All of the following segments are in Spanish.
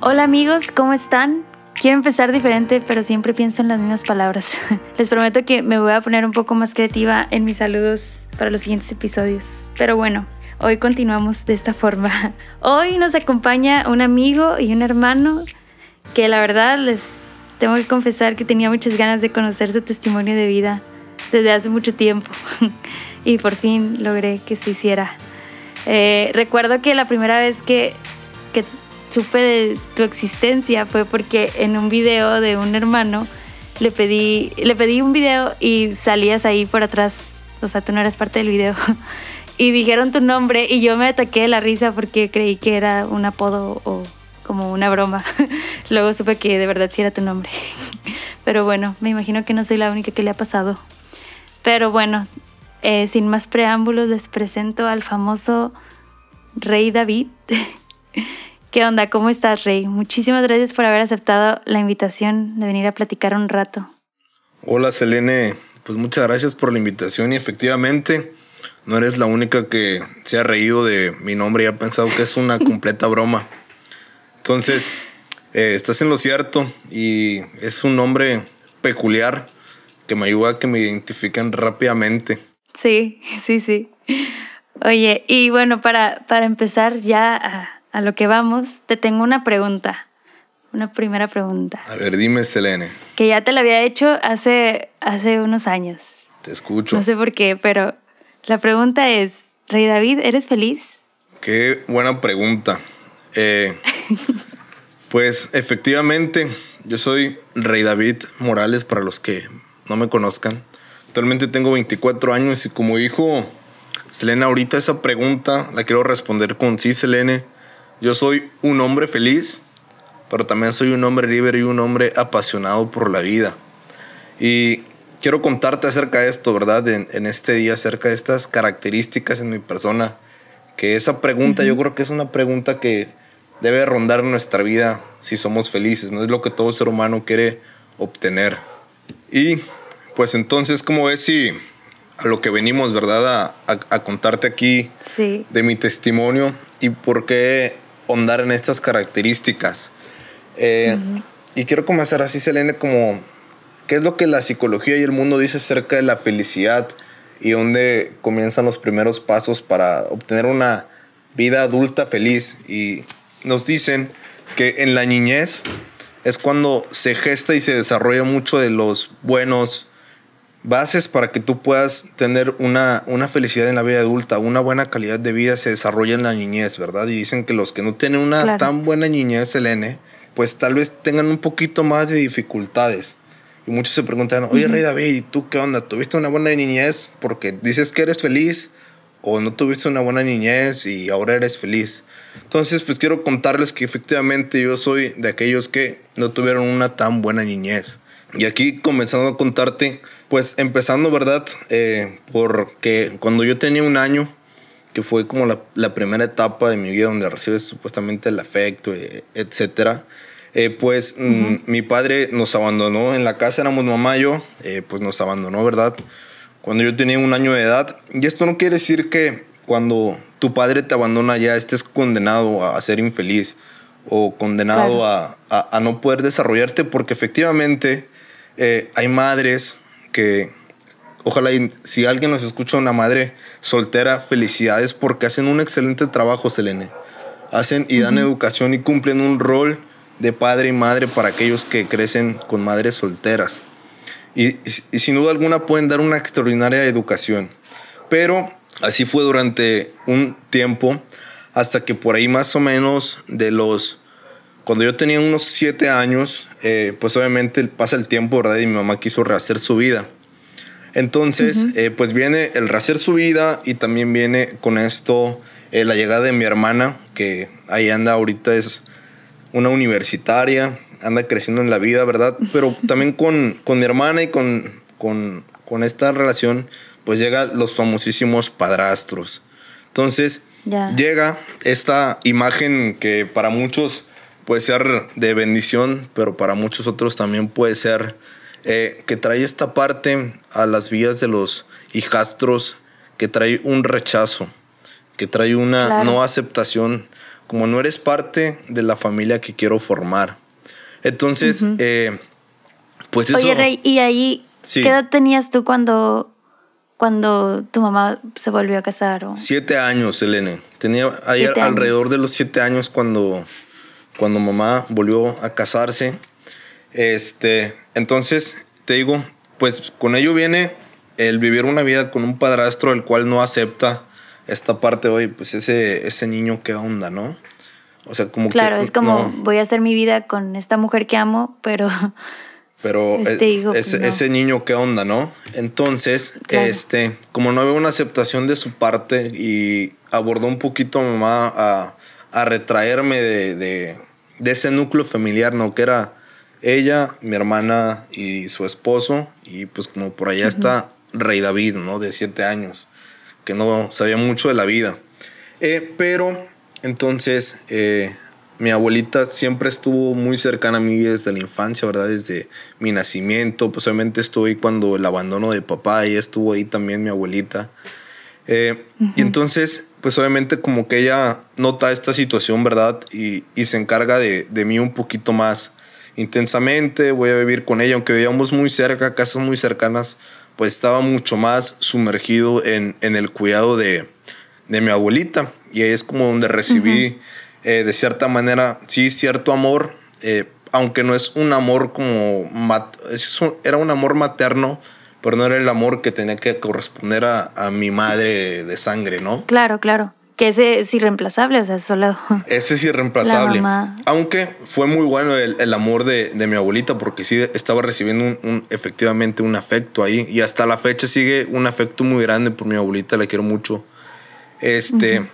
Hola amigos, ¿cómo están? Quiero empezar diferente, pero siempre pienso en las mismas palabras. Les prometo que me voy a poner un poco más creativa en mis saludos para los siguientes episodios. Pero bueno, hoy continuamos de esta forma. Hoy nos acompaña un amigo y un hermano que la verdad les tengo que confesar que tenía muchas ganas de conocer su testimonio de vida desde hace mucho tiempo y por fin logré que se hiciera. Eh, recuerdo que la primera vez que, que supe de tu existencia fue porque en un video de un hermano le pedí, le pedí un video y salías ahí por atrás, o sea, tú no eras parte del video. Y dijeron tu nombre y yo me ataqué de la risa porque creí que era un apodo o como una broma. Luego supe que de verdad sí era tu nombre. Pero bueno, me imagino que no soy la única que le ha pasado. Pero bueno, eh, sin más preámbulos les presento al famoso Rey David. ¿Qué onda? ¿Cómo estás, Rey? Muchísimas gracias por haber aceptado la invitación de venir a platicar un rato. Hola, Selene. Pues muchas gracias por la invitación y efectivamente no eres la única que se ha reído de mi nombre y ha pensado que es una completa broma. Entonces, eh, estás en lo cierto y es un nombre peculiar que me ayuda a que me identifiquen rápidamente. Sí, sí, sí. Oye, y bueno, para, para empezar ya a, a lo que vamos, te tengo una pregunta. Una primera pregunta. A ver, dime, Selene. Que ya te la había hecho hace, hace unos años. Te escucho. No sé por qué, pero la pregunta es, Rey David, ¿eres feliz? Qué buena pregunta. Eh, pues efectivamente, yo soy Rey David Morales para los que no me conozcan. Actualmente tengo 24 años y como dijo Selena ahorita esa pregunta la quiero responder con sí, Selene. Yo soy un hombre feliz, pero también soy un hombre libre y un hombre apasionado por la vida. Y quiero contarte acerca de esto, ¿verdad? En, este día, acerca de estas características en mi persona. Que esa pregunta, yo creo que es una pregunta que debe rondar nuestra vida si somos felices, ¿no? Es lo que todo ser humano quiere obtener. Y pues entonces, ¿cómo ves si a lo que venimos, ¿verdad? A, contarte aquí de mi testimonio y por qué ahondar en estas características. Eh, y quiero comenzar así, Selene, como ¿Qué es lo que la psicología y el mundo dice acerca de la felicidad y dónde comienzan los primeros pasos para obtener una vida adulta feliz? Y nos dicen que en la niñez es cuando se gesta y se desarrolla mucho de los buenos bases para que tú puedas tener una, una felicidad en la vida adulta, una buena calidad de vida se desarrolla en la niñez, ¿verdad? Y dicen que los que no tienen una tan buena niñez, Selene, pues tal vez tengan un poquito más de dificultades y muchos se preguntan, oye, Rey David, ¿y tú qué onda? ¿Tuviste una buena niñez porque dices que eres feliz? ¿O no tuviste una buena niñez y ahora eres feliz? Entonces, pues quiero contarles que efectivamente yo soy de aquellos que no tuvieron una tan buena niñez. Y aquí comenzando a contarte, pues empezando, ¿verdad? Eh, porque cuando yo tenía un año, que fue como la, la, primera etapa de mi vida donde recibes supuestamente el afecto, eh, etcétera, eh, pues mm, mi padre nos abandonó en la casa, éramos mamá y yo, eh, pues nos abandonó, ¿verdad? Cuando yo tenía un año de edad. Y esto no quiere decir que cuando tu padre te abandona ya estés condenado a, ser infeliz o condenado a, a, no poder desarrollarte, porque efectivamente eh, hay madres que, ojalá si alguien nos escucha, una madre soltera, felicidades porque hacen un excelente trabajo, Selene. Hacen y dan educación y cumplen un rol de padre y madre para aquellos que crecen con madres solteras. Y, sin duda alguna pueden dar una extraordinaria educación. Pero así fue durante un tiempo, hasta que por ahí más o menos de los... Cuando yo tenía unos siete años, eh, pues obviamente pasa el tiempo, ¿verdad? Y mi mamá quiso rehacer su vida. Entonces, eh, pues viene el rehacer su vida y también viene con esto eh, la llegada de mi hermana, que ahí anda ahorita es una universitaria, anda creciendo en la vida, ¿verdad? Pero también con, con mi hermana y con, con, con, esta relación, pues llegan los famosísimos padrastros. Entonces, llega esta imagen que para muchos puede ser de bendición, pero para muchos otros también puede ser eh, que trae esta parte a las vías de los hijastros, que trae un rechazo, que trae una no aceptación como no eres parte de la familia que quiero formar. Entonces, eh, pues eso... Oye, Rey, ¿y ahí qué edad tenías tú cuando, cuando tu mamá se volvió a casar? Siete años, Elena. Tenía ayer alrededor de los siete años cuando, cuando mamá volvió a casarse. Este, entonces, te digo, pues con ello viene el vivir una vida con un padrastro el cual no acepta esta parte hoy, pues ese, ese niño qué onda, ¿no? O sea, como claro, es como voy a hacer mi vida con esta mujer que amo, pero pero este pues, ese, niño qué onda, ¿no? Entonces, este, como no había una aceptación de su parte y abordó un poquito a mamá a, a retraerme de, de, de, ese núcleo familiar, ¿no? Que era ella, mi hermana y su esposo, y pues como por allá está Rey David, ¿no? De siete años, que no sabía mucho de la vida. Eh, pero entonces eh, mi abuelita siempre estuvo muy cercana a mí desde la infancia, ¿verdad? Desde mi nacimiento, pues obviamente estuve ahí cuando el abandono de papá, y estuvo ahí también mi abuelita. Eh, y entonces, pues obviamente como que ella nota esta situación, ¿verdad? Y, y se encarga de, de, mí un poquito más intensamente, voy a vivir con ella, aunque vivíamos muy cerca, casas muy cercanas, pues estaba mucho más sumergido en, en el cuidado de, de, mi abuelita. Y ahí es como donde recibí, eh, de cierta manera, sí, cierto amor, eh, aunque no es un amor como, era un amor materno, pero no era el amor que tenía que corresponder a, a mi madre de sangre, ¿no? Claro, claro. Que ese es irreemplazable, o sea, solo. Ese es irreemplazable. Aunque fue muy bueno el, amor de, mi abuelita, porque sí estaba recibiendo un, efectivamente un afecto ahí. Y hasta la fecha sigue un afecto muy grande por mi abuelita, la quiero mucho. Este.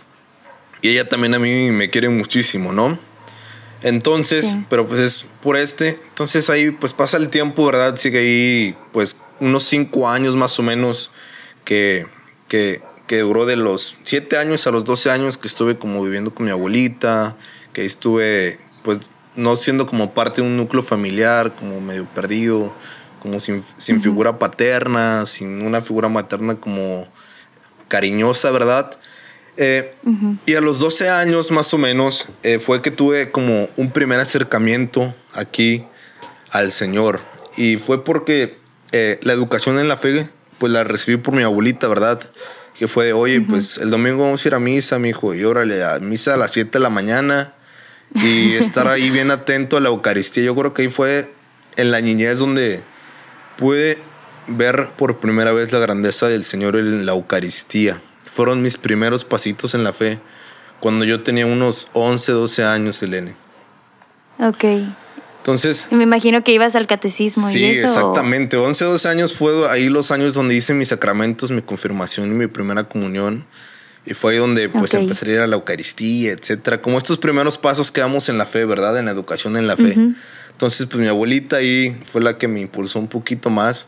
Y ella también a mí me quiere muchísimo, ¿no? Entonces, pero pues es por este. Entonces ahí pues pasa el tiempo, ¿verdad? Sigue ahí pues unos cinco años más o menos que, que que duró de los 7 años a los 12 años que estuve como viviendo con mi abuelita, que estuve pues no siendo como parte de un núcleo familiar, como medio perdido, como sin, figura paterna, sin una figura materna como cariñosa, ¿verdad? Eh, y a los 12 años más o menos eh, fue que tuve como un primer acercamiento aquí al Señor. Y fue porque eh, la educación en la fe, pues la recibí por mi abuelita, ¿verdad? que fue de, oye, pues el domingo vamos a ir a misa, mi hijo, y órale, a misa a las 7 de la mañana y estar ahí bien atento a la Eucaristía. Yo creo que ahí fue en la niñez donde pude ver por primera vez la grandeza del Señor en la Eucaristía. Fueron mis primeros pasitos en la fe cuando yo tenía unos 11, 12 años, Elene. Ok. Entonces. Me imagino que ibas al catecismo sí, y eso. exactamente. 11, 12 años fue ahí los años donde hice mis sacramentos, mi confirmación y mi primera comunión. Y fue ahí donde pues empecé a ir a la Eucaristía, etcétera. Como estos primeros pasos que damos en la fe, ¿verdad? En la educación en la fe. Entonces, pues mi abuelita ahí fue la que me impulsó un poquito más,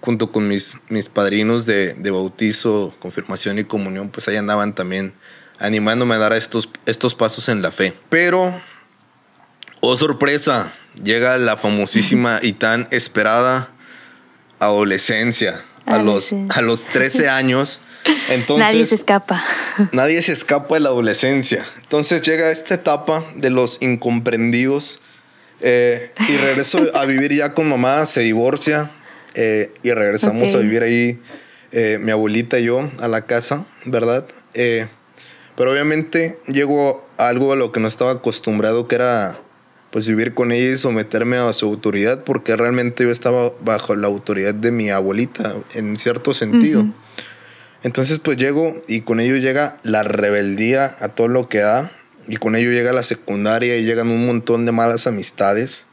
junto con mis, mis padrinos de, de bautizo, confirmación y comunión, pues ahí andaban también animándome a dar estos, estos pasos en la fe. Pero, oh sorpresa, llega la famosísima y tan esperada adolescencia. A los, a los 13 años. Entonces, nadie se escapa. Nadie se escapa de la adolescencia. Entonces llega esta etapa de los incomprendidos eh, y regreso a vivir ya con mamá, se divorcia eh, y regresamos a vivir ahí eh, mi abuelita y yo a la casa, ¿verdad? pero obviamente llegó algo a lo que no estaba acostumbrado, que era pues vivir con ella y someterme a su autoridad, porque realmente yo estaba bajo la autoridad de mi abuelita, en cierto sentido. Entonces pues llego y con ello llega la rebeldía a todo lo que da, y con ello llega la secundaria y llegan un montón de malas amistades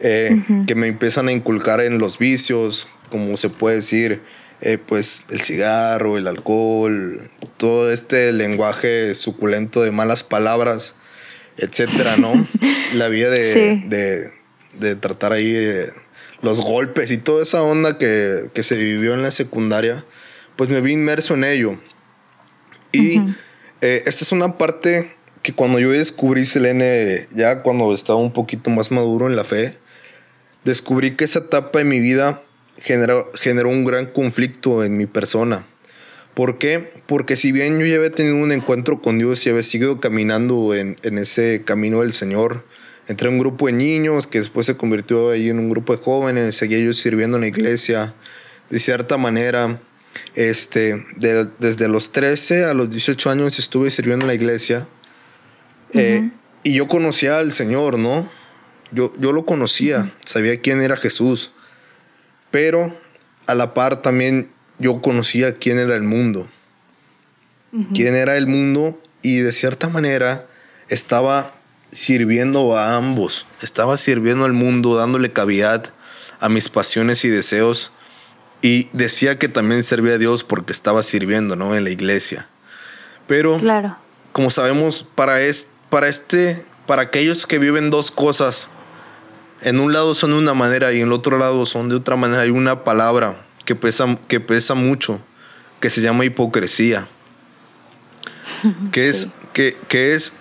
eh, que me empiezan a inculcar en los vicios, como se puede decir, eh, pues el cigarro, el alcohol, todo este lenguaje suculento de malas palabras etcétera, ¿no? La vida de, de, tratar ahí eh, los golpes y toda esa onda que, se vivió en la secundaria, pues me vi inmerso en ello. Y eh, esta es una parte que cuando yo descubrí Selene, ya cuando estaba un poquito más maduro en la fe, descubrí que esa etapa de mi vida generó, generó un gran conflicto en mi persona. ¿Por qué? Porque si bien yo ya había tenido un encuentro con Dios y había seguido caminando en, en ese camino del Señor, entré a un grupo de niños que después se convirtió ahí en un grupo de jóvenes, seguía yo sirviendo en la iglesia, de cierta manera, este, desde los 13 a los 18 años estuve sirviendo en la iglesia eh, y yo conocía al Señor, ¿no? Yo, yo lo conocía, sabía quién era Jesús, pero a la par también yo conocía quién era el mundo. Quién era el mundo y de cierta manera estaba sirviendo a ambos. Estaba sirviendo al mundo, dándole cavidad a mis pasiones y deseos. Y decía que también servía a Dios porque estaba sirviendo, ¿no? En la iglesia. Pero, claro. como sabemos, para, es, para este, para aquellos que viven dos cosas, en un lado son de una manera y en el otro lado son de otra manera, hay una palabra que pesa, que pesa mucho, que se llama hipocresía. que, es, que, que es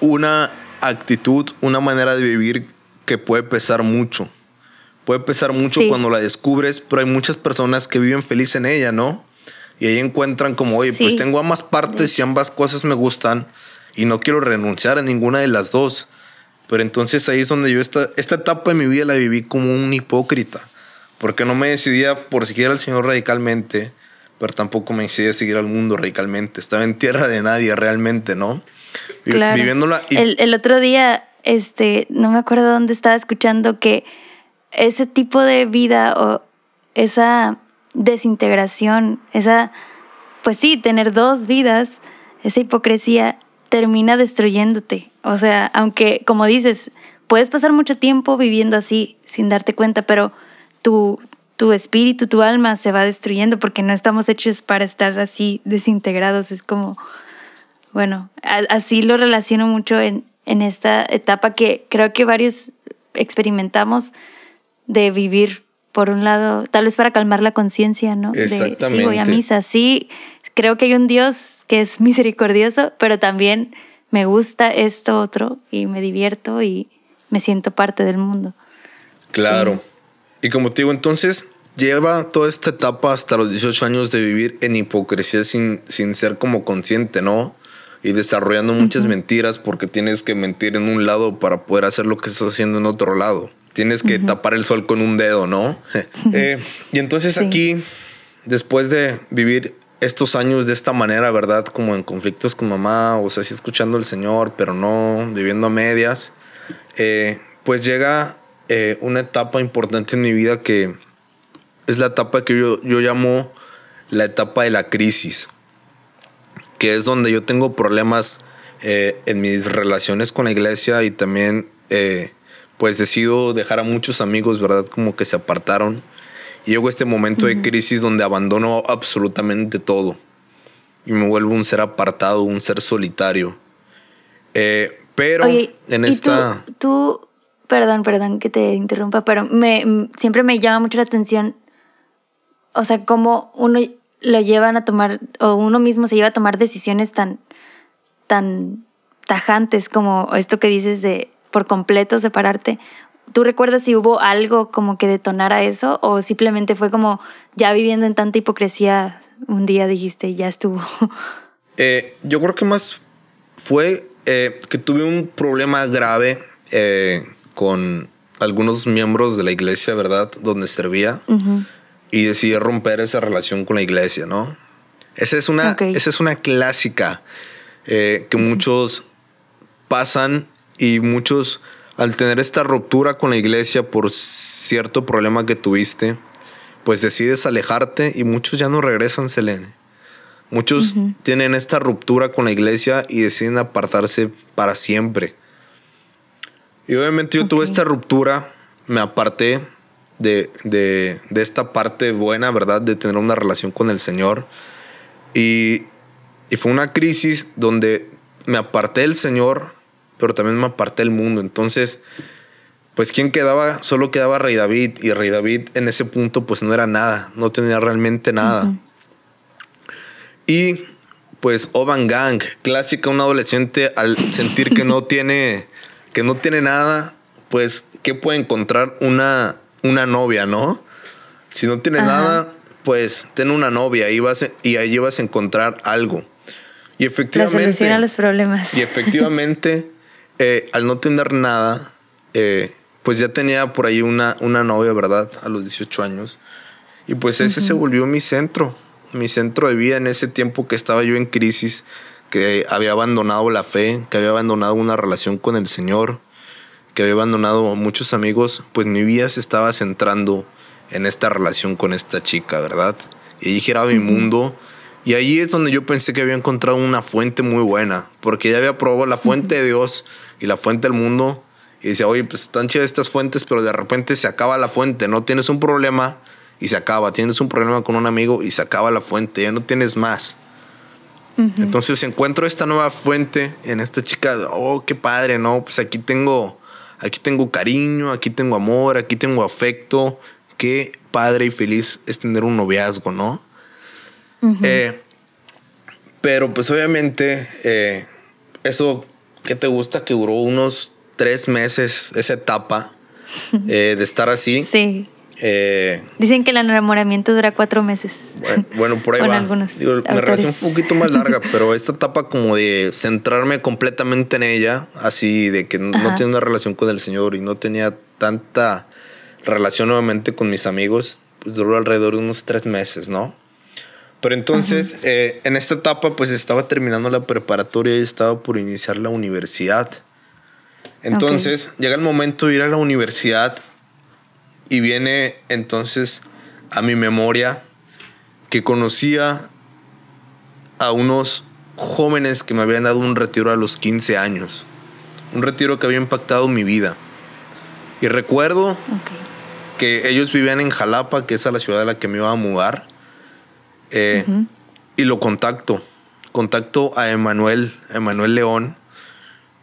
una actitud, una manera de vivir que puede pesar mucho. Puede pesar mucho cuando la descubres, pero hay muchas personas que viven feliz en ella, ¿no? Y ahí encuentran como, oye, pues tengo ambas partes y ambas cosas me gustan y no quiero renunciar a ninguna de las dos. Pero entonces ahí es donde yo esta, esta etapa de mi vida la viví como un hipócrita, porque no me decidía por seguir al Señor radicalmente, pero tampoco me decidía seguir al mundo radicalmente. Estaba en tierra de nadie realmente, ¿no? viviéndola. El, otro día, este, no me acuerdo dónde estaba escuchando que ese tipo de vida o esa desintegración, esa, pues sí, tener dos vidas, esa hipocresía termina destruyéndote. O sea, aunque, como dices, puedes pasar mucho tiempo viviendo así sin darte cuenta, pero tu, tu espíritu, tu alma se va destruyendo porque no estamos hechos para estar así desintegrados. Es como bueno, así lo relaciono mucho en, en esta etapa que creo que varios experimentamos de vivir, por un lado, tal vez para calmar la conciencia, ¿no? Exactamente. De, sí, voy a misa, sí, creo que hay un Dios que es misericordioso, pero también me gusta esto otro y me divierto y me siento parte del mundo. Claro. Y como te digo, entonces lleva toda esta etapa hasta los 18 años de vivir en hipocresía sin, sin ser como consciente, ¿no? y desarrollando muchas mentiras porque tienes que mentir en un lado para poder hacer lo que estás haciendo en otro lado. Tienes que tapar el sol con un dedo, ¿no? Eh, y entonces aquí, después de vivir estos años de esta manera, ¿verdad? Como en conflictos con mamá, o sea, sí escuchando al Señor, pero no viviendo a medias, eh, pues llega eh, una etapa importante en mi vida que es la etapa que yo, yo llamo la etapa de la crisis que es donde yo tengo problemas eh, en mis relaciones con la iglesia y también eh, pues decido dejar a muchos amigos, ¿verdad? Como que se apartaron. Y llego a este momento de crisis donde abandono absolutamente todo y me vuelvo un ser apartado, un ser solitario. Eh, pero en esta... Tú, tú, perdón, perdón que te interrumpa, pero me, siempre me llama mucho la atención, o sea, cómo uno lo llevan a tomar, o uno mismo se lleva a tomar decisiones tan, tan tajantes como esto que dices de por completo separarte. ¿Tú recuerdas si hubo algo como que detonara eso o simplemente fue como ya viviendo en tanta hipocresía un día dijiste ya estuvo? Eh, yo creo que más fue eh, que tuve un problema grave eh, con algunos miembros de la iglesia, ¿verdad? Donde servía y decidí romper esa relación con la iglesia, ¿no? Esa es una, esa es una clásica eh, que muchos pasan y muchos al tener esta ruptura con la iglesia por cierto problema que tuviste, pues decides alejarte y muchos ya no regresan, Selene. Muchos tienen esta ruptura con la iglesia y deciden apartarse para siempre. Y obviamente yo tuve esta ruptura, me aparté, de, esta parte buena, ¿verdad? De tener una relación con el Señor. Y, fue una crisis donde me aparté del Señor, pero también me aparté del mundo. Entonces, pues ¿quién quedaba? Solo quedaba Rey David. Y Rey David en ese punto pues no era nada, no tenía realmente nada. Y pues Oban Gang, clásica, un adolescente al sentir que no tiene, que no tiene nada, pues ¿qué puede encontrar una, una novia, ¿no? Si no tienes nada, pues ten una novia y, vas, y ahí vas a encontrar algo. Y efectivamente... La solución a los problemas. Y efectivamente, eh, al no tener nada, eh, pues ya tenía por ahí una, una novia, ¿verdad? A los 18 años. Y pues ese se volvió mi centro, mi centro de vida en ese tiempo que estaba yo en crisis, que había abandonado la fe, que había abandonado una relación con el Señor, que había abandonado muchos amigos, pues mi vida se estaba centrando en esta relación con esta chica, ¿verdad? Y ahí giraba mi mundo. Y ahí es donde yo pensé que había encontrado una fuente muy buena, porque ya había probado la fuente de Dios y la fuente del mundo. Y decía, oye, pues están chidas estas fuentes, pero de repente se acaba la fuente, no tienes un problema y se acaba. Tienes un problema con un amigo y se acaba la fuente, ya no tienes más. Entonces encuentro esta nueva fuente en esta chica, oh, qué padre, ¿no? Pues aquí tengo, aquí tengo cariño, aquí tengo amor, aquí tengo afecto, qué padre y feliz es tener un noviazgo, ¿no? Eh, pero pues obviamente eh, eso que te gusta que duró unos tres meses esa etapa eh, de estar así. Sí. Dicen que el enamoramiento dura cuatro meses. Bueno, por ahí va. Algunos Digo, mi relación un poquito más larga, pero esta etapa como de centrarme completamente en ella, así de que no tiene una relación con el Señor y no tenía tanta relación nuevamente con mis amigos, pues duró alrededor de unos tres meses, ¿no? Pero entonces, eh, en esta etapa, pues estaba terminando la preparatoria y estaba por iniciar la universidad. Entonces, llega el momento de ir a la universidad y viene entonces a mi memoria que conocía a unos jóvenes que me habían dado un retiro a los 15 años. Un retiro que había impactado mi vida. Y recuerdo que ellos vivían en Jalapa, que es a la ciudad a la que me iba a mudar. Eh, y lo contacto. Contacto a Emanuel, Emanuel León.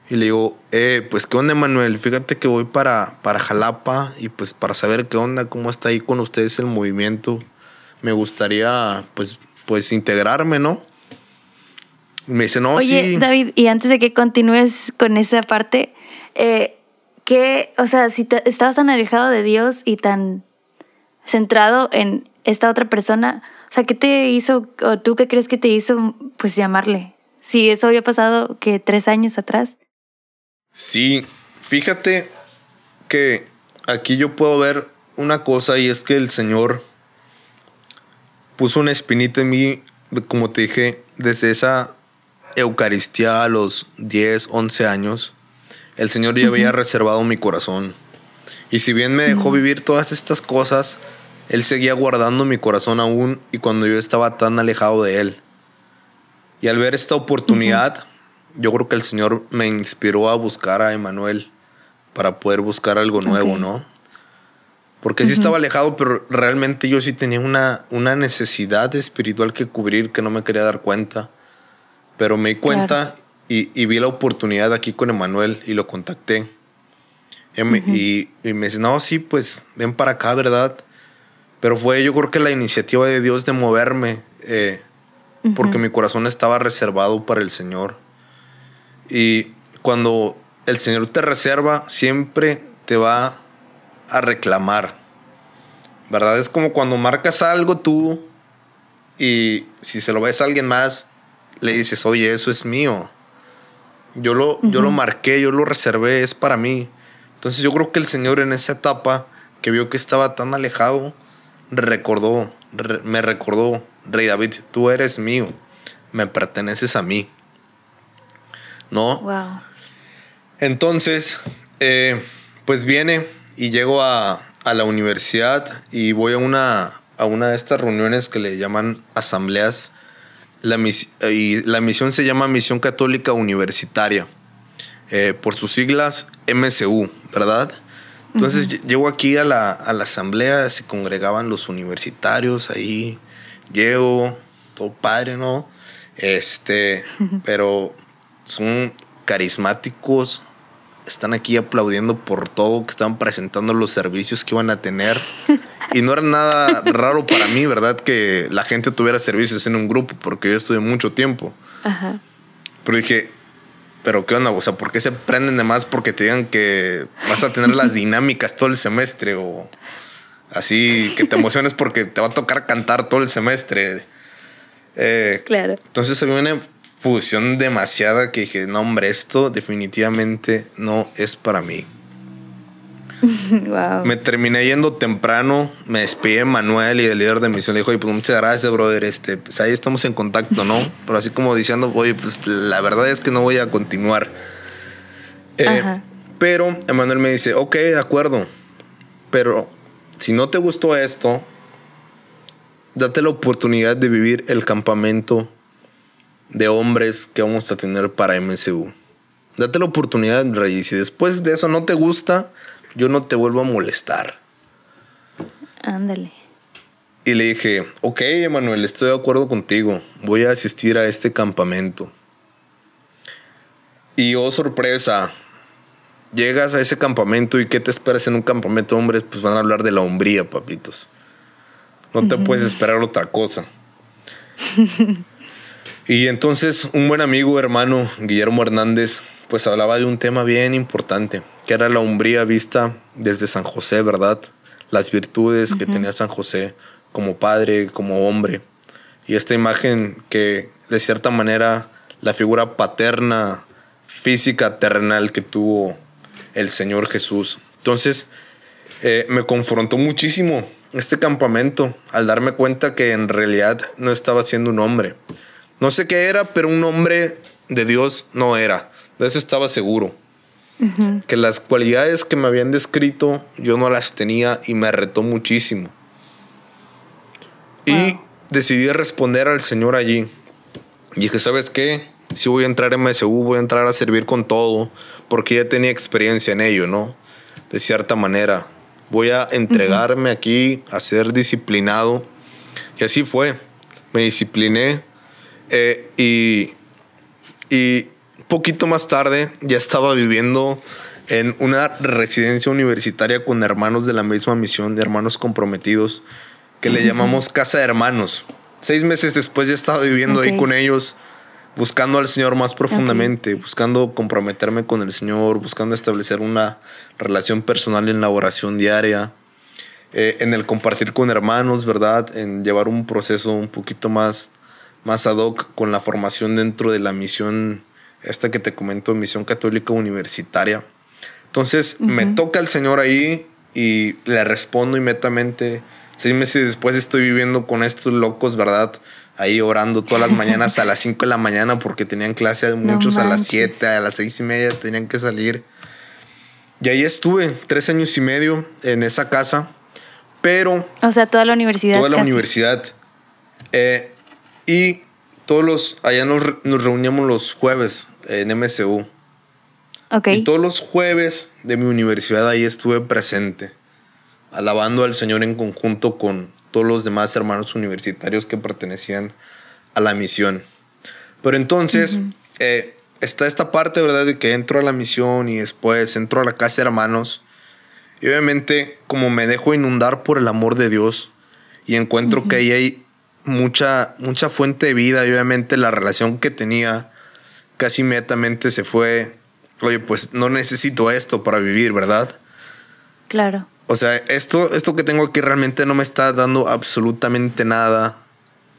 Y le digo, eh, pues qué onda, Emanuel. Fíjate que voy para, para Jalapa y pues para saber qué onda, cómo está ahí con ustedes el movimiento. Me gustaría, pues, pues integrarme, ¿no? Me dice, no, Oye, David, y antes de que continúes con esa parte, eh, que, o sea, si estabas tan alejado de Dios y tan centrado en esta otra persona, o sea, ¿qué te hizo, o tú qué crees que te hizo, pues llamarle? Si eso había pasado que tres años atrás. Sí, fíjate que aquí yo puedo ver una cosa y es que el Señor puso una espinita en mí, como te dije, desde esa Eucaristía a los 10, 11 años el Señor ya había reservado mi corazón. Y si bien me dejó vivir todas estas cosas, Él seguía guardando mi corazón aún y cuando yo estaba tan alejado de Él. Y al ver esta oportunidad, yo creo que el Señor me inspiró a buscar a Emanuel para poder buscar algo nuevo, ¿no? Porque sí estaba alejado, pero realmente yo sí tenía una, una necesidad espiritual que cubrir que no me quería dar cuenta. Pero me di cuenta y, vi la oportunidad aquí con Emanuel y lo contacté. Y, me, dice, no, sí, pues ven para acá, ¿verdad? Pero fue yo creo que la iniciativa de Dios de moverme, eh, porque mi corazón estaba reservado para el Señor. Y cuando el Señor te reserva, siempre te va a reclamar. ¿Verdad? Es como cuando marcas algo tú y si se lo ves a alguien más, le dices, oye, eso es mío. Yo lo, yo lo marqué, yo lo reservé, es para mí. Entonces yo creo que el Señor en esa etapa que vio que estaba tan alejado, recordó, me recordó, Rey David, tú eres mío, me perteneces a mí. ¿No? Wow. Entonces, eh, pues viene y llego a, a, la universidad y voy a una, a una de estas reuniones que le llaman asambleas la y la misión se llama Misión Católica Universitaria, eh, por sus siglas MCU, ¿verdad? Entonces llego aquí a la, asamblea, se congregaban los universitarios ahí, llego, todo padre, ¿no? Este, pero son carismáticos, están aquí aplaudiendo por todo, que están presentando los servicios que iban a tener. Y no era nada raro para mí, ¿verdad? Que la gente tuviera servicios en un grupo, porque yo estuve mucho tiempo. Ajá. Pero dije, ¿pero qué onda? O sea, ¿por qué se prenden de más porque te digan que vas a tener las dinámicas todo el semestre? O Así que te emociones porque te va a tocar cantar todo el semestre. Eh, claro. Entonces había una fusión demasiada que dije, no hombre, esto definitivamente no es para mí. wow. Me terminé yendo temprano, me despedí de Manuel y el líder de misión. Le dijo, oye, pues muchas gracias, brother. Este, pues ahí estamos en contacto, ¿no? Pero así como diciendo, oye, pues la verdad es que no voy a continuar. Eh, pero Emanuel me dice, ok, de acuerdo. Pero si no te gustó esto, date la oportunidad de vivir el campamento de hombres que vamos a tener para MCU. Date la oportunidad, Rey. Y si después de eso no te gusta, yo no te vuelvo a molestar. Ándale. Y le dije, ok, Emanuel, estoy de acuerdo contigo. Voy a asistir a este campamento. Y oh, sorpresa. Llegas a ese campamento y ¿qué te esperas en un campamento de hombres? Pues van a hablar de la hombría, papitos. No te puedes esperar otra cosa. y entonces un buen amigo, hermano, Guillermo Hernández, pues hablaba de un tema bien importante, que era la umbría vista desde San José, ¿verdad? Las virtudes que tenía San José como padre, como hombre. Y esta imagen que de cierta manera la figura paterna, física, terrenal que tuvo el Señor Jesús. Entonces, eh, me confrontó muchísimo este campamento al darme cuenta que en realidad no estaba siendo un hombre. No sé qué era, pero un hombre de Dios no era. De eso estaba seguro. Que las cualidades que me habían descrito yo no las tenía y me retó muchísimo. Y decidí responder al Señor allí. Y dije, ¿sabes qué? Si voy a entrar en MSU, voy a entrar a servir con todo, porque ya tenía experiencia en ello, ¿no? De cierta manera. Voy a entregarme aquí a ser disciplinado. Y así fue. Me discipliné. Eh, y, y poquito más tarde ya estaba viviendo en una residencia universitaria con hermanos de la misma misión, de hermanos comprometidos, que le llamamos Casa de Hermanos. Seis meses después ya estaba viviendo ahí con ellos, buscando al Señor más profundamente, buscando comprometerme con el Señor, buscando establecer una relación personal en la oración diaria, eh, en el compartir con hermanos, ¿verdad? En llevar un proceso un poquito más, más ad hoc con la formación dentro de la misión esta que te comento, Misión Católica Universitaria. Entonces me toca el Señor ahí y le respondo inmediatamente. Seis meses después estoy viviendo con estos locos, ¿verdad? Ahí orando todas las mañanas a las 5 de la mañana porque tenían clase muchos a las 7, a las seis y media tenían que salir. Y ahí estuve tres años y medio en esa casa, pero... O sea, toda la universidad. Toda la universidad. Eh, y todos los, allá nos, nos reuníamos los jueves en MSU. Ok. Y todos los jueves de mi universidad ahí estuve presente, alabando al Señor en conjunto con todos los demás hermanos universitarios que pertenecían a la misión. Pero entonces eh, está esta parte, ¿verdad? De que entro a la misión y después entro a la casa de hermanos. Y obviamente, como me dejo inundar por el amor de Dios y encuentro que ahí hay mucha, mucha fuente de vida y obviamente la relación que tenía casi inmediatamente se fue, oye, pues no necesito esto para vivir, ¿verdad? Claro. O sea, esto, esto que tengo aquí realmente no me está dando absolutamente nada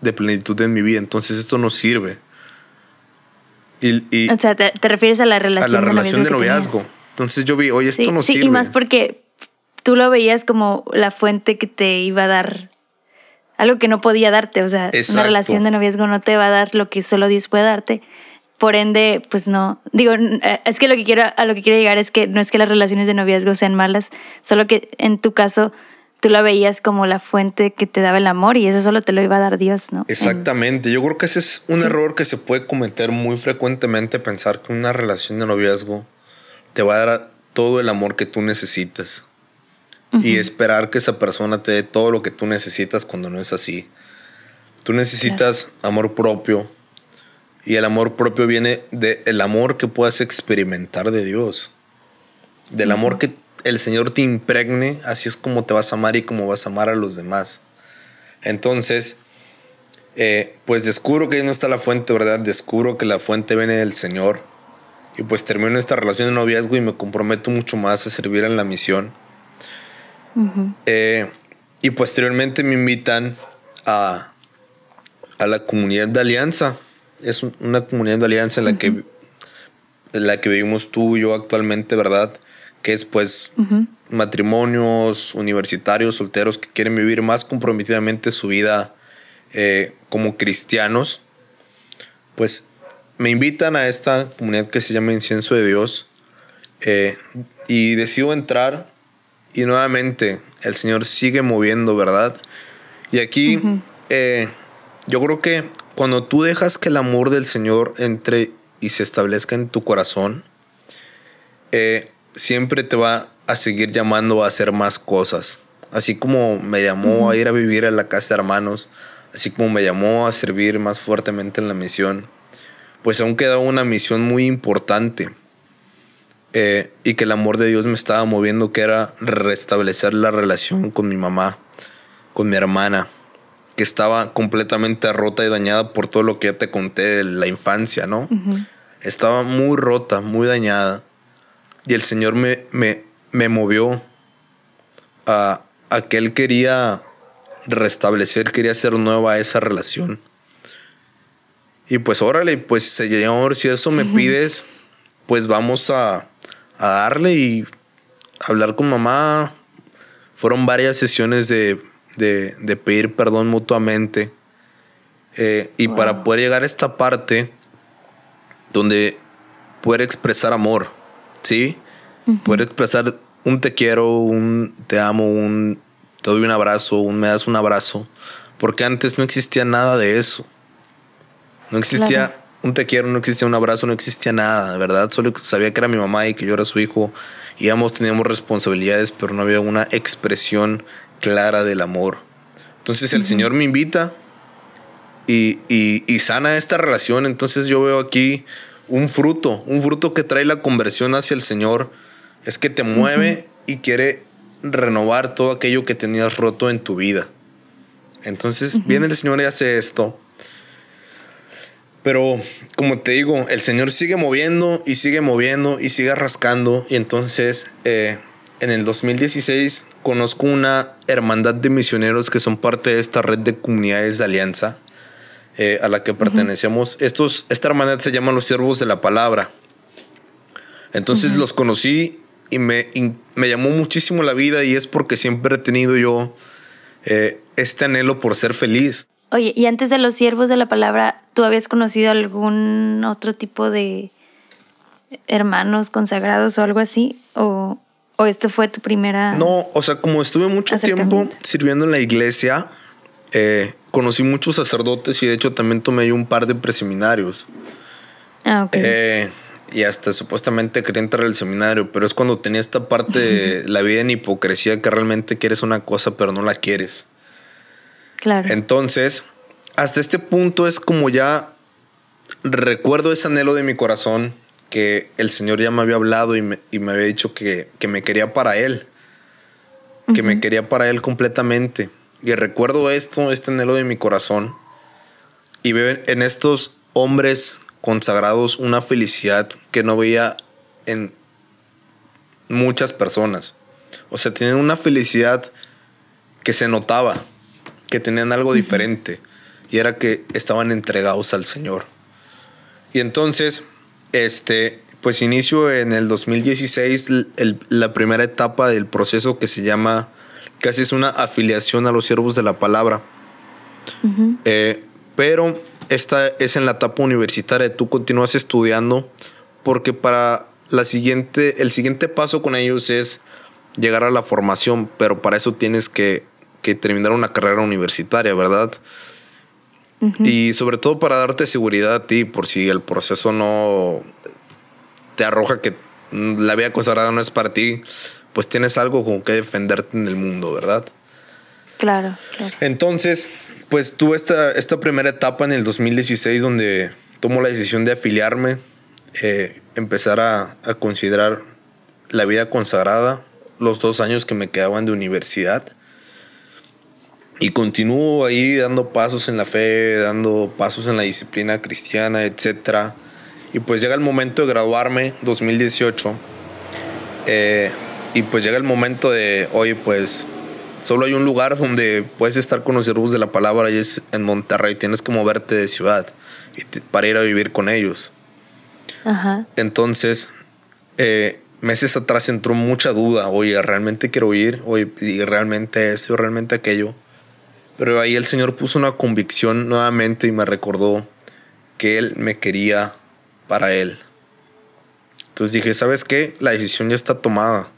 de plenitud en mi vida, entonces esto no sirve. Y, o sea, te, refieres a la relación, a la relación de noviazgo. entonces yo vi, oye, esto no sirve. Sí, y más porque tú lo veías como la fuente que te iba a dar algo que no podía darte. O sea, una relación de noviazgo no te va a dar lo que solo Dios puede darte. Por ende, pues no. Digo, eh, es que lo que quiero, a lo que quiero llegar es que no es que las relaciones de noviazgo sean malas, solo que en tu caso tú la veías como la fuente que te daba el amor y eso solo te lo iba a dar Dios, ¿no? Exactamente. Yo creo que ese es un error que se puede cometer muy frecuentemente, pensar que una relación de noviazgo te va a dar todo el amor que tú necesitas y esperar que esa persona te dé todo lo que tú necesitas cuando no es así. Tú necesitas amor propio y el amor propio viene del amor que puedas experimentar de Dios. Del amor que el Señor te impregne, así es como te vas a amar y como vas a amar a los demás. Entonces, eh, pues descubro que ahí no está la fuente, ¿verdad? Descubro que la fuente viene del Señor. Y pues termino esta relación de noviazgo y me comprometo mucho más a servir en la misión. Eh, y posteriormente me invitan a, a la comunidad de Alianza. Es una comunidad de Alianza en la, que, en la que vivimos tú y yo actualmente, ¿verdad? Que es pues matrimonios universitarios, solteros que quieren vivir más comprometidamente su vida eh, como cristianos. Pues me invitan a esta comunidad que se llama Incienso de Dios eh, y decido entrar y nuevamente el Señor sigue moviendo, ¿verdad? Y aquí eh, yo creo que cuando tú dejas que el amor del Señor entre y se establezca en tu corazón, eh, siempre te va a seguir llamando a hacer más cosas. Así como me llamó a ir a vivir a la casa de hermanos, así como me llamó a servir más fuertemente en la misión pues aún quedaba una misión muy importante eh, y que el amor de Dios me estaba moviendo, que era restablecer la relación con mi mamá, con mi hermana, que estaba completamente rota y dañada por todo lo que ya te conté de la infancia, ¿no? Estaba muy rota, muy dañada. Y el Señor me, me, me movió a, a que Él quería restablecer, quería hacer nueva esa relación. Y pues órale, pues Señor, si eso me pides, pues vamos a, darle y hablar con mamá. Fueron varias sesiones de, pedir perdón mutuamente. Eh, y para poder llegar a esta parte donde poder expresar amor, ¿sí? Poder expresar un te quiero, un te amo, un te doy un abrazo, un me das un abrazo. Porque antes no existía nada de eso. No existía un te quiero, no existía un abrazo, no existía nada, ¿verdad? Solo sabía que era mi mamá y que yo era su hijo. Y ambos teníamos responsabilidades, pero no había una expresión clara del amor. Entonces el Señor me invita y, y, sana esta relación. Entonces yo veo aquí un fruto, un fruto que trae la conversión hacia el Señor. Es que te mueve y quiere renovar todo aquello que tenías roto en tu vida. Entonces viene el Señor y hace esto. Pero como te digo, el Señor sigue moviendo y sigue moviendo y sigue rascando. Y entonces eh, en el 2016 conozco una hermandad de misioneros que son parte de esta red de comunidades de alianza eh, a la que pertenecemos. Estos, esta hermandad se llama los siervos de la palabra. Entonces los conocí y me, me, llamó muchísimo la vida y es porque siempre he tenido yo eh, este anhelo por ser feliz. Oye, y antes de los siervos de la palabra, ¿tú habías conocido algún otro tipo de hermanos consagrados o algo así? ¿O, o esto fue tu primera... No, o sea, como estuve mucho tiempo sirviendo en la iglesia, eh, conocí muchos sacerdotes y de hecho también tomé un par de preseminarios. Ah, ok. Eh, y hasta supuestamente quería entrar al seminario, pero es cuando tenía esta parte de la vida en hipocresía que realmente quieres una cosa pero no la quieres. Claro. Entonces, hasta este punto es como ya recuerdo ese anhelo de mi corazón que el Señor ya me había hablado y me, había dicho que, me quería para Él, que me quería para Él completamente. Y recuerdo esto, este anhelo de mi corazón, y veo en estos hombres consagrados una felicidad que no veía en muchas personas. O sea, tienen una felicidad que se notaba, que tenían algo diferente y era que estaban entregados al Señor. Y entonces, este, pues inicio en el 2016 la primera etapa del proceso que se llama, casi es una afiliación a los siervos de la palabra. Eh, pero esta es en la etapa universitaria, tú continúas estudiando porque para la siguiente, el siguiente paso con ellos es llegar a la formación, pero para eso tienes que que terminar una carrera universitaria, ¿verdad? Y sobre todo para darte seguridad a ti, por si el proceso no te arroja que la vida consagrada no es para ti, pues tienes algo con que defenderte en el mundo, ¿verdad? Claro, claro. Entonces, pues tuve esta, esta primera etapa en el 2016 donde tomo la decisión de afiliarme, eh, empezar a, a considerar la vida consagrada, los dos años que me quedaban de universidad. Y continúo ahí dando pasos en la fe, dando pasos en la disciplina cristiana, etc. Y pues llega el momento de graduarme, 2018. Eh, y pues llega el momento de, oye, pues solo hay un lugar donde puedes estar con los siervos de la palabra y es en Monterrey. Tienes que moverte de ciudad para ir a vivir con ellos. Ajá. Entonces, eh, meses atrás entró mucha duda. Oye, ¿realmente quiero ir? Oye, ¿y realmente eso? ¿Realmente aquello? Pero ahí el Señor puso una convicción nuevamente y me recordó que Él me quería para Él. Entonces dije, ¿sabes qué? La decisión ya está tomada.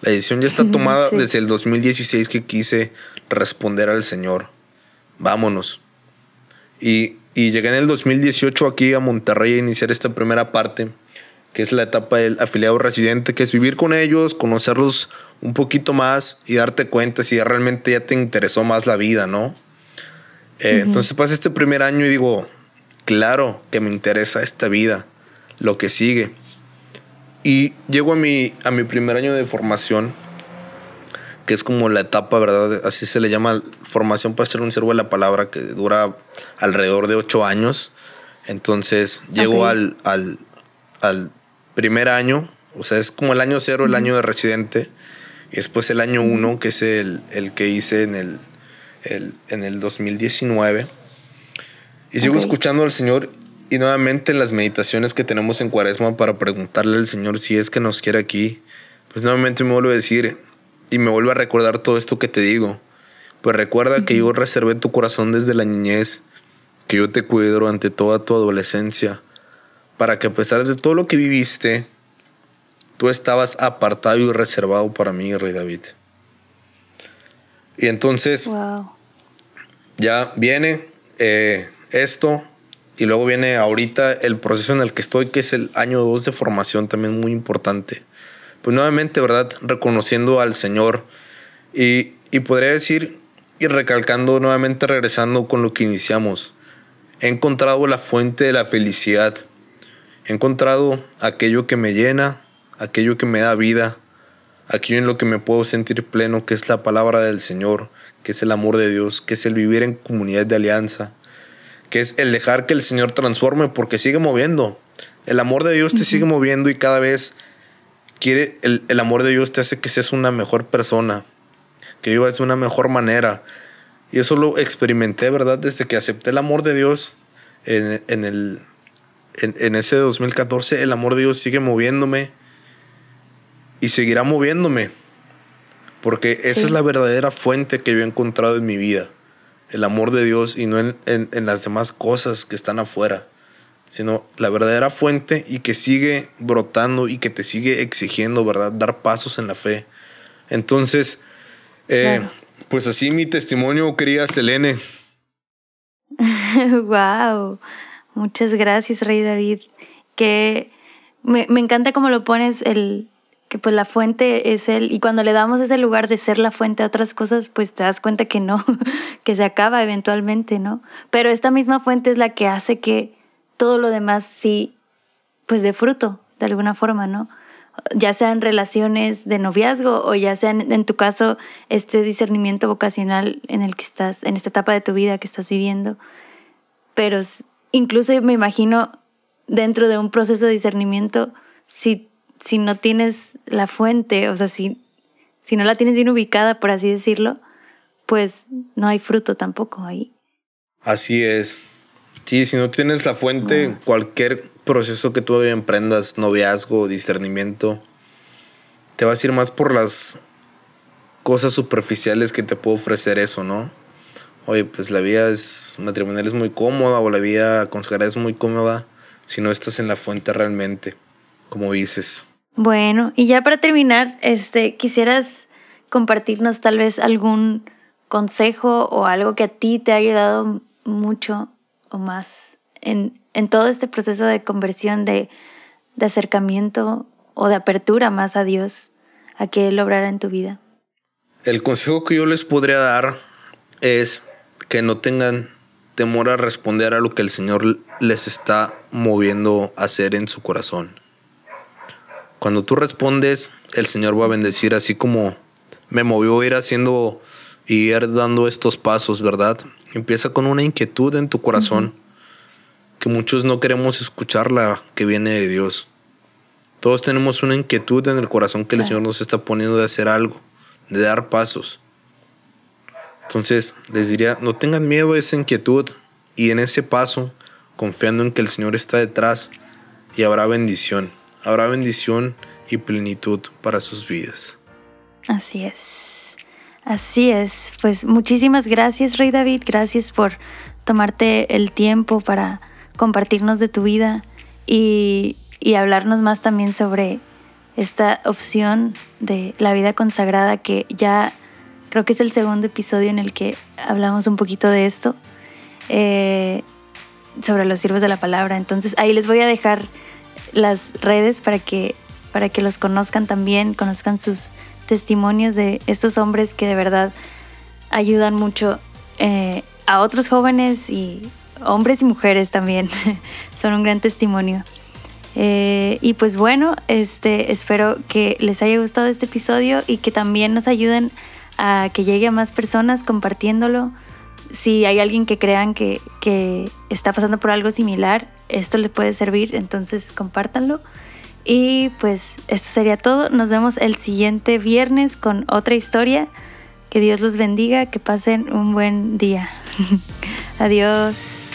La decisión ya está tomada desde el 2016 que quise responder al Señor. Vámonos. Y, y llegué en el 2018 aquí a Monterrey a iniciar esta primera parte, que es la etapa del afiliado residente, que es vivir con ellos, conocerlos un poquito más y darte cuenta si realmente ya te interesó más la vida, ¿no? Eh, entonces pasa este primer año y digo, claro que me interesa esta vida, lo que sigue. Y llego a mi, a mi primer año de formación, que es como la etapa, ¿verdad? Así se le llama formación para ser un siervo de la palabra, que dura alrededor de ocho años. Entonces llego al, al, al, primer año, o sea, es como el año cero, el año de residente, y después el año uno, que es el, el que hice en el, el, en el 2019. Y sigo escuchando al Señor y nuevamente en las meditaciones que tenemos en Cuaresma para preguntarle al Señor si es que nos quiere aquí, pues nuevamente me vuelvo a decir y me vuelvo a recordar todo esto que te digo. Pues recuerda que yo reservé tu corazón desde la niñez, que yo te cuidé durante toda tu adolescencia, para que a pesar de todo lo que viviste, tú estabas apartado y reservado para mí, Rey David. Y entonces, ya viene eh, esto, y luego viene ahorita el proceso en el que estoy, que es el año 2 de formación, también muy importante. Pues nuevamente, ¿verdad? Reconociendo al Señor. Y, y podría decir, y recalcando nuevamente, regresando con lo que iniciamos, he encontrado la fuente de la felicidad. He encontrado aquello que me llena, aquello que me da vida, aquello en lo que me puedo sentir pleno, que es la palabra del Señor, que es el amor de Dios, que es el vivir en comunidad de alianza, que es el dejar que el Señor transforme porque sigue moviendo. El amor de Dios te sigue moviendo y cada vez quiere, el, amor de Dios te hace que seas una mejor persona, que vivas de una mejor manera. Y eso lo experimenté, ¿verdad? Desde que acepté el amor de Dios en, el, en, ese 2014, el amor de Dios sigue moviéndome y seguirá moviéndome. Porque esa es la verdadera fuente que yo he encontrado en mi vida el amor de Dios y no en, en, las demás cosas que están afuera, sino la verdadera fuente y que sigue brotando y que te sigue exigiendo, ¿verdad? Dar pasos en la fe. Entonces, eh, pues así mi testimonio, querida Selene. wow, muchas gracias, Rey David. Que me, me encanta cómo lo pones el, que pues la fuente es él y cuando le damos ese lugar de ser la fuente a otras cosas, pues te das cuenta que no, que se acaba eventualmente, ¿no? Pero esta misma fuente es la que hace que todo lo demás sí, pues de fruto, de alguna forma, ¿no? Ya sean relaciones de noviazgo o ya sea en tu caso este discernimiento vocacional en el que estás, en esta etapa de tu vida que estás viviendo. Pero incluso me imagino dentro de un proceso de discernimiento, si si no tienes la fuente, o sea, si, si no la tienes bien ubicada, por así decirlo, pues no hay fruto tampoco ahí. Así es. Sí, si no tienes la fuente, cualquier proceso que tú emprendas, noviazgo, discernimiento, te vas a ir más por las cosas superficiales que te puede ofrecer eso, ¿no? Oye, pues la vida es matrimonial es muy cómoda o la vida consagrada es muy cómoda si no estás en la fuente realmente como dices. Bueno, y ya para terminar, este, quisieras compartirnos tal vez algún consejo o algo que a ti te ha ayudado mucho o más en, en todo este proceso de conversión, de, de, acercamiento o de apertura más a Dios, a que Él obrara en tu vida. El consejo que yo les podría dar es que no tengan temor a responder a lo que el Señor les está moviendo a hacer en su corazón. Cuando tú respondes, el Señor va a bendecir así como me movió a ir haciendo y ir dando estos pasos, ¿verdad? Empieza con una inquietud en tu corazón que muchos no queremos escucharla que viene de Dios. Todos tenemos una inquietud en el corazón que el Señor nos está poniendo de hacer algo, de dar pasos. Entonces les diría, no tengan miedo a esa inquietud y en ese paso, confiando en que el Señor está detrás y habrá bendición, habrá bendición y plenitud para sus vidas. Así es, así es. Pues muchísimas gracias, Rey David, gracias por tomarte el tiempo para compartirnos de tu vida y, y hablarnos más también sobre esta opción de la vida consagrada que ya creo que es el segundo episodio en el que hablamos un poquito de esto, eh, sobre los siervos de la palabra. Entonces ahí les voy a dejar las redes para que, para que los conozcan también, conozcan sus testimonios de estos hombres que de verdad ayudan mucho eh, a otros jóvenes y hombres y mujeres también. Son un gran testimonio. Eh, y pues bueno, este, espero que les haya gustado este episodio y que también nos ayuden que llegue a más personas compartiéndolo. Si hay alguien que crean que, que está pasando por algo similar, esto le puede servir, entonces compártanlo. Y pues esto sería todo. Nos vemos el siguiente viernes con otra historia. Que Dios los bendiga, que pasen un buen día. Adiós.